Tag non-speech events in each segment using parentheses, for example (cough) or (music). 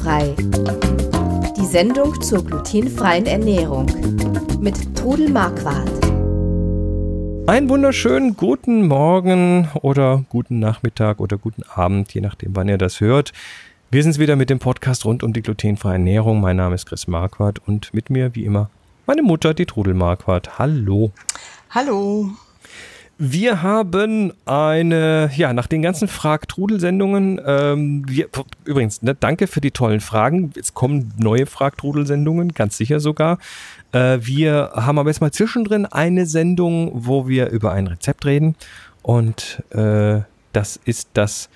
Glutenfrei. Die Sendung zur glutenfreien Ernährung mit Trudel Marquardt. Einen wunderschönen guten Morgen oder guten Nachmittag oder guten Abend, je nachdem, wann ihr das hört. Wir sind wieder mit dem Podcast rund um die glutenfreie Ernährung. Mein Name ist Chris Marquardt und mit mir, wie immer, meine Mutter, die Trudel Marquardt. Hallo. Hallo. Wir haben eine, ja, nach den ganzen Frag-Trudel-Sendungen, ähm, wir, übrigens, ne, danke für die tollen Fragen. Es kommen neue Frag-Trudel-Sendungen, ganz sicher sogar. Äh, wir haben aber jetzt mal zwischendrin eine Sendung, wo wir über ein Rezept reden. Und äh, das ist das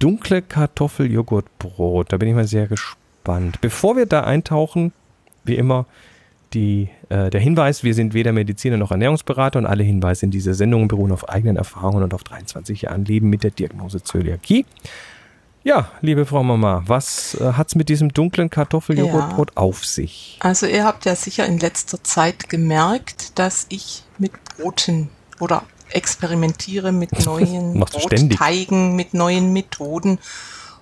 dunkle Kartoffeljoghurtbrot. Da bin ich mal sehr gespannt. Bevor wir da eintauchen, wie immer, die, äh, der Hinweis, wir sind weder Mediziner noch Ernährungsberater und alle Hinweise in dieser Sendung beruhen auf eigenen Erfahrungen und auf 23 Jahren Leben mit der Diagnose Zöliakie. Ja, liebe Frau Mama, was äh, hat es mit diesem dunklen Kartoffeljoghurtbrot ja. auf sich? Also ihr habt ja sicher in letzter Zeit gemerkt, dass ich mit Broten oder experimentiere mit (laughs) neuen Brotteigen, mit neuen Methoden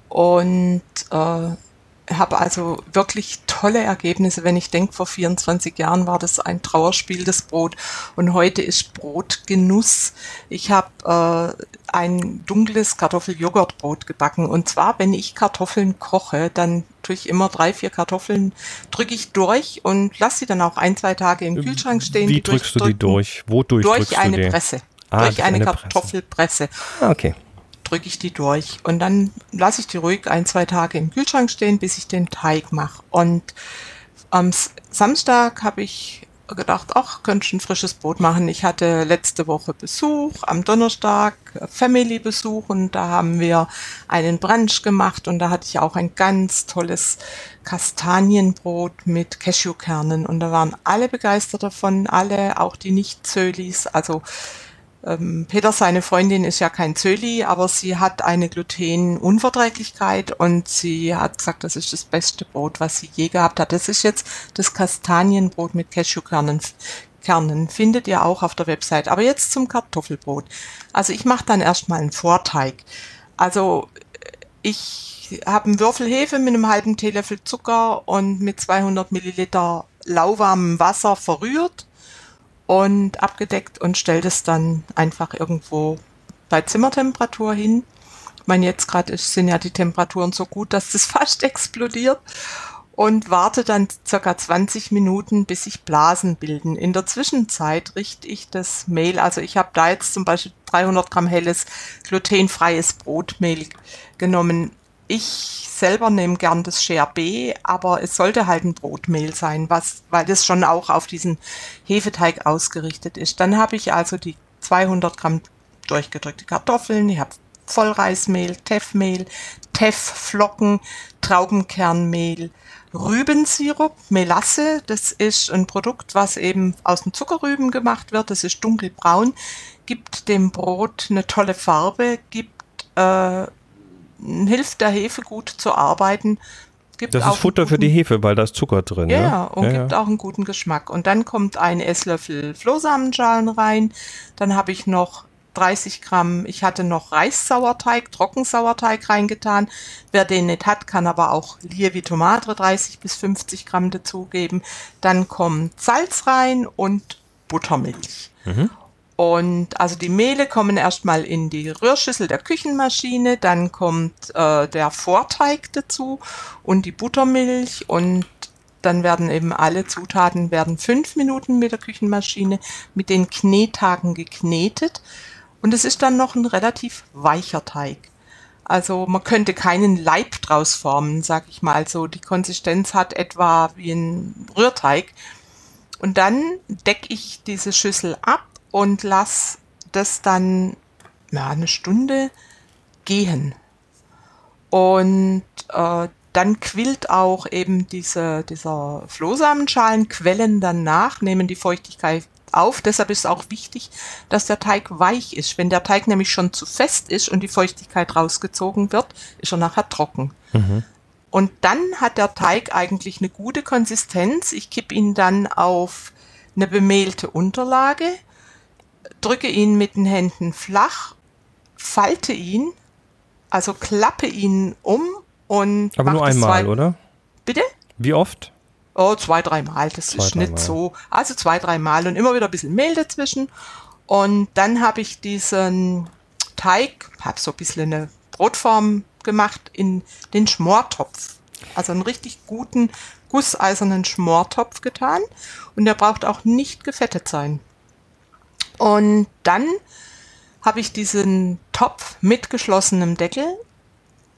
und äh, habe also wirklich tolle Ergebnisse. Wenn ich denke, vor 24 Jahren war das ein Trauerspiel, das Brot. Und heute ist Brot Genuss. Ich habe äh, ein dunkles Kartoffeljoghurtbrot gebacken. Und zwar, wenn ich Kartoffeln koche, dann tue ich immer drei, vier Kartoffeln, drücke ich durch und lasse sie dann auch ein, zwei Tage im Kühlschrank stehen. Wie drückst du die durch? Wodurch durch eine die? Presse. Ah, durch eine, eine Kartoffelpresse. Ah, okay drücke ich die durch und dann lasse ich die ruhig ein, zwei Tage im Kühlschrank stehen, bis ich den Teig mache. Und am Samstag habe ich gedacht, ach, könnte ich ein frisches Brot machen. Ich hatte letzte Woche Besuch, am Donnerstag Family-Besuch und da haben wir einen Brunch gemacht und da hatte ich auch ein ganz tolles Kastanienbrot mit Cashewkernen und da waren alle begeistert davon, alle, auch die Nicht-Zölis, also ähm, Peter, seine Freundin, ist ja kein Zöli, aber sie hat eine Glutenunverträglichkeit und sie hat gesagt, das ist das beste Brot, was sie je gehabt hat. Das ist jetzt das Kastanienbrot mit Cashewkernen. Kernen findet ihr auch auf der Website. Aber jetzt zum Kartoffelbrot. Also ich mache dann erstmal einen Vorteig. Also ich habe einen Würfel Hefe mit einem halben Teelöffel Zucker und mit 200 Milliliter lauwarmem Wasser verrührt und abgedeckt und stellt es dann einfach irgendwo bei Zimmertemperatur hin. Ich meine, jetzt gerade sind ja die Temperaturen so gut, dass das (laughs) fast explodiert und warte dann circa 20 Minuten, bis sich Blasen bilden. In der Zwischenzeit richte ich das Mehl, also ich habe da jetzt zum Beispiel 300 Gramm helles glutenfreies Brotmehl genommen. Ich selber nehme gern das Scherbe, aber es sollte halt ein Brotmehl sein, was, weil das schon auch auf diesen Hefeteig ausgerichtet ist. Dann habe ich also die 200 Gramm durchgedrückte Kartoffeln, ich habe Vollreismehl, Teffmehl, Teffflocken, Traubenkernmehl, Rübensirup, Melasse, das ist ein Produkt, was eben aus den Zuckerrüben gemacht wird, das ist dunkelbraun, gibt dem Brot eine tolle Farbe, gibt äh, hilft der Hefe gut zu arbeiten. Gibt das ist Futter guten, für die Hefe, weil da ist Zucker drin. Ja, ja und ja, gibt ja. auch einen guten Geschmack. Und dann kommt ein Esslöffel Flohsamenschalen rein. Dann habe ich noch 30 Gramm, ich hatte noch Reissauerteig, Trockensauerteig reingetan. Wer den nicht hat, kann aber auch Lievi Tomate 30 bis 50 Gramm dazugeben. Dann kommt Salz rein und Buttermilch. Mhm. Und also die Mehle kommen erstmal in die Rührschüssel der Küchenmaschine, dann kommt äh, der Vorteig dazu und die Buttermilch und dann werden eben alle Zutaten werden fünf Minuten mit der Küchenmaschine mit den Knetagen geknetet und es ist dann noch ein relativ weicher Teig. Also man könnte keinen Leib draus formen, sag ich mal so. Die Konsistenz hat etwa wie ein Rührteig. Und dann decke ich diese Schüssel ab und lass das dann ja, eine Stunde gehen. Und äh, dann quillt auch eben diese, dieser Flohsamenschalen, quellen dann nach, nehmen die Feuchtigkeit auf. Deshalb ist es auch wichtig, dass der Teig weich ist. Wenn der Teig nämlich schon zu fest ist und die Feuchtigkeit rausgezogen wird, ist er nachher trocken. Mhm. Und dann hat der Teig eigentlich eine gute Konsistenz. Ich kippe ihn dann auf eine bemehlte Unterlage, drücke ihn mit den Händen flach, falte ihn, also klappe ihn um und Aber nur einmal, oder? Bitte? Wie oft? Oh, zwei, dreimal. Das Zwei, ist nicht dreimal. so. Also zwei, dreimal und immer wieder ein bisschen Mehl dazwischen. Und dann habe ich diesen Teig, habe so ein bisschen eine Brotform gemacht in den Schmortopf. Also einen richtig guten gusseisernen Schmortopf getan. Und der braucht auch nicht gefettet sein. Und dann habe ich diesen Topf mit geschlossenem Deckel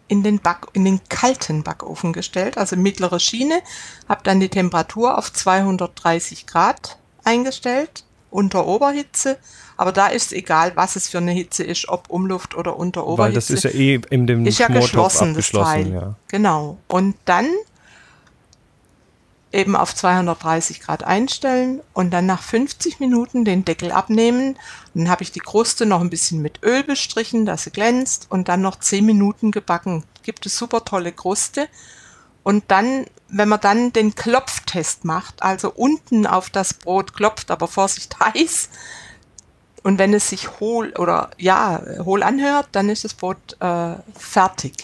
in den, Back, in den kalten Backofen gestellt, also mittlere Schiene, habe dann die Temperatur auf 230 Grad eingestellt, unter Oberhitze, aber da ist egal, was es für eine Hitze ist, ob Umluft oder unter Oberhitze. Weil das ist ja eh in dem Ist ja geschlossen, das. Teil. Ja. Genau. Und dann eben auf 230 Grad einstellen und dann nach 50 Minuten den Deckel abnehmen. Dann habe ich die Kruste noch ein bisschen mit Öl bestrichen, dass sie glänzt und dann noch 10 Minuten gebacken. Gibt es super tolle Kruste. Und dann, wenn man dann den Klopftest macht, also unten auf das Brot klopft, aber Vorsicht (laughs) heiß, und wenn es sich hohl oder ja, hohl anhört, dann ist das Brot äh, fertig.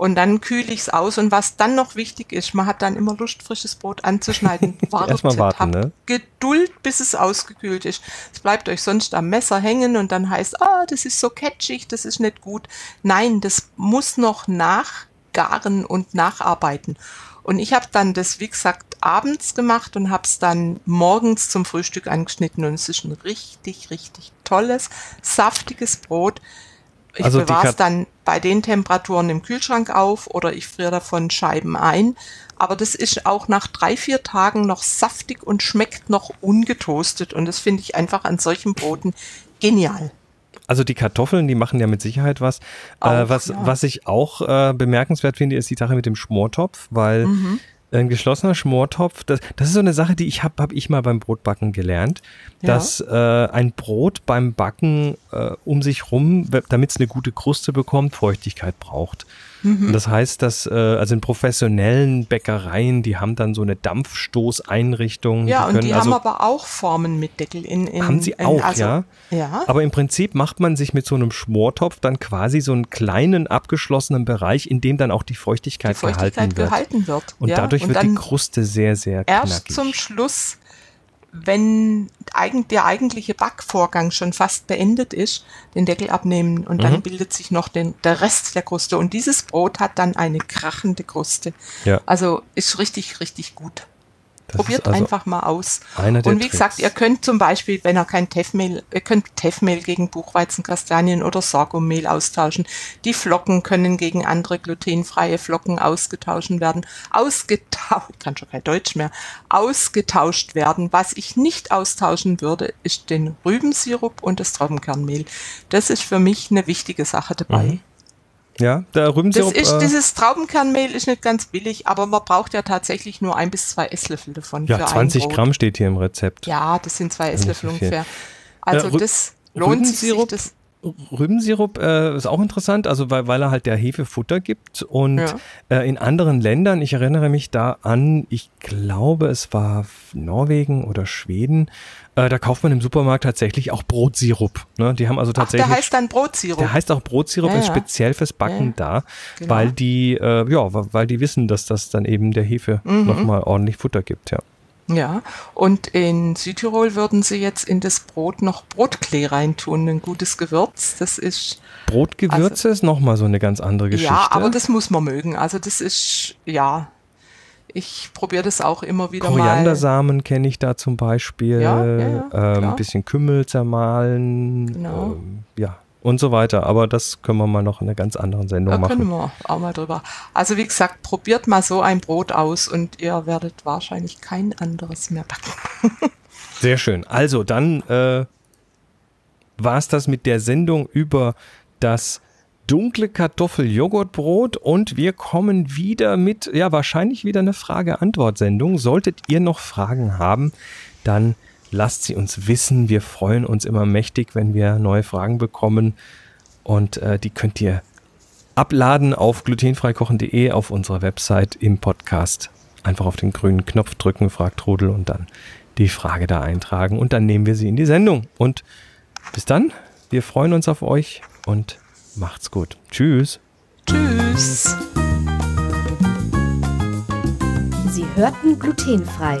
Und dann kühle ich es aus. Und was dann noch wichtig ist, man hat dann immer Lust, frisches Brot anzuschneiden. (laughs) Wartet, Erstmal warten, habt ne? Geduld, bis es ausgekühlt ist. Es bleibt euch sonst am Messer hängen und dann heißt, ah, das ist so catchig, das ist nicht gut. Nein, das muss noch nachgaren und nacharbeiten. Und ich habe dann das, wie gesagt, abends gemacht und habe es dann morgens zum Frühstück angeschnitten. Und es ist ein richtig, richtig tolles, saftiges Brot. Ich Also bewahre es dann bei den Temperaturen im Kühlschrank auf oder ich friere davon Scheiben ein. Aber das ist auch nach drei, vier Tagen noch saftig und schmeckt noch ungetoastet. Und das finde ich einfach an solchen Broten genial. Also die Kartoffeln, die machen ja mit Sicherheit was. Auch, äh, was, ja. was ich auch äh, bemerkenswert finde, ist die Sache mit dem Schmortopf, weil Mhm. Ein geschlossener Schmortopf, das, das ist so eine Sache, die ich habe, habe ich mal beim Brotbacken gelernt, Ja. dass äh, ein Brot beim Backen äh, um sich rum, damit es eine gute Kruste bekommt, Feuchtigkeit braucht. Mhm. Und das heißt, dass äh, also in professionellen Bäckereien, die haben dann so eine Dampfstoßeinrichtung. Ja, und können die also haben aber auch Formen mit Deckel in. in haben sie in, auch, also, ja. Ja. Aber im Prinzip macht man sich mit so einem Schmortopf dann quasi so einen kleinen abgeschlossenen Bereich, in dem dann auch die Feuchtigkeit, die Feuchtigkeit gehalten wird. gehalten wird. Und ja. dadurch wird die Kruste sehr, sehr erst knackig. zum Schluss, wenn der eigentliche Backvorgang schon fast beendet ist, den Deckel abnehmen und Mhm. dann bildet sich noch den, der Rest der Kruste. Und dieses Brot hat dann eine krachende Kruste. Ja. Also ist richtig, richtig gut. Das Probiert also einfach mal aus. Und wie gesagt, Tricks. ihr könnt zum Beispiel, wenn ihr kein Teffmehl, ihr könnt Teffmehl gegen Buchweizen, Kastanien oder Sorghummehl austauschen. Die Flocken können gegen andere glutenfreie Flocken ausgetauscht werden. Ausgetauscht, kann schon kein Deutsch mehr, ausgetauscht werden. Was ich nicht austauschen würde, ist den Rübensirup und das Traubenkernmehl. Das ist für mich eine wichtige Sache dabei. Mhm. Ja, der Das Rübensirup. ist, äh, dieses Traubenkernmehl ist nicht ganz billig, aber man braucht ja tatsächlich nur ein bis zwei Esslöffel davon. ja, für ein 20 Brot. Gramm steht hier im Rezept. Ja, das sind zwei so Esslöffel ungefähr. Also Rü- das lohnt sich, das. Rübensirup äh, ist auch interessant, also weil, weil er halt der Hefe Futter gibt und Ja. äh, in anderen Ländern, ich erinnere mich da an, ich glaube es war Norwegen oder Schweden, äh, da kauft man im Supermarkt tatsächlich auch Brotsirup. Ne? Die haben also Ach, der tatsächlich heißt dann Brotsirup. Der heißt auch Brotsirup, Ja, ist speziell fürs Backen Ja, da, genau. weil die, äh, ja, weil die wissen, dass das dann eben der Hefe Mhm. nochmal ordentlich Futter gibt, ja. Ja, und in Südtirol würden sie jetzt in das Brot noch Brotklee reintun, ein gutes Gewürz. Das ist, Brotgewürze ist nochmal so eine ganz andere Geschichte. Also ja, aber das muss man mögen. Also das ist, ja, ich probiere das auch immer wieder mal. Koriandersamen kenne ich da zum Beispiel, Ja, ja, ja, ähm, ein bisschen Kümmel zermahlen, Genau. ähm, ja, und so weiter. Aber das können wir mal noch in einer ganz anderen Sendung Da machen. können wir auch mal drüber. Also wie gesagt, probiert mal so ein Brot aus und ihr werdet wahrscheinlich kein anderes mehr backen. (laughs) Sehr schön. Also dann äh, war es das mit der Sendung über das dunkle Kartoffel-Joghurtbrot und wir kommen wieder mit, ja, wahrscheinlich wieder eine Frage-Antwort-Sendung. Solltet ihr noch Fragen haben, dann lasst sie uns wissen. Wir freuen uns immer mächtig, wenn wir neue Fragen bekommen und äh, die könnt ihr abladen auf glutenfreikochen.de auf unserer Website im Podcast. Einfach auf den grünen Knopf drücken, fragt Trudel und dann die Frage da eintragen und dann nehmen wir sie in die Sendung. Und bis dann, wir freuen uns auf euch und macht's gut. Tschüss. Tschüss. Sie hörten glutenfrei.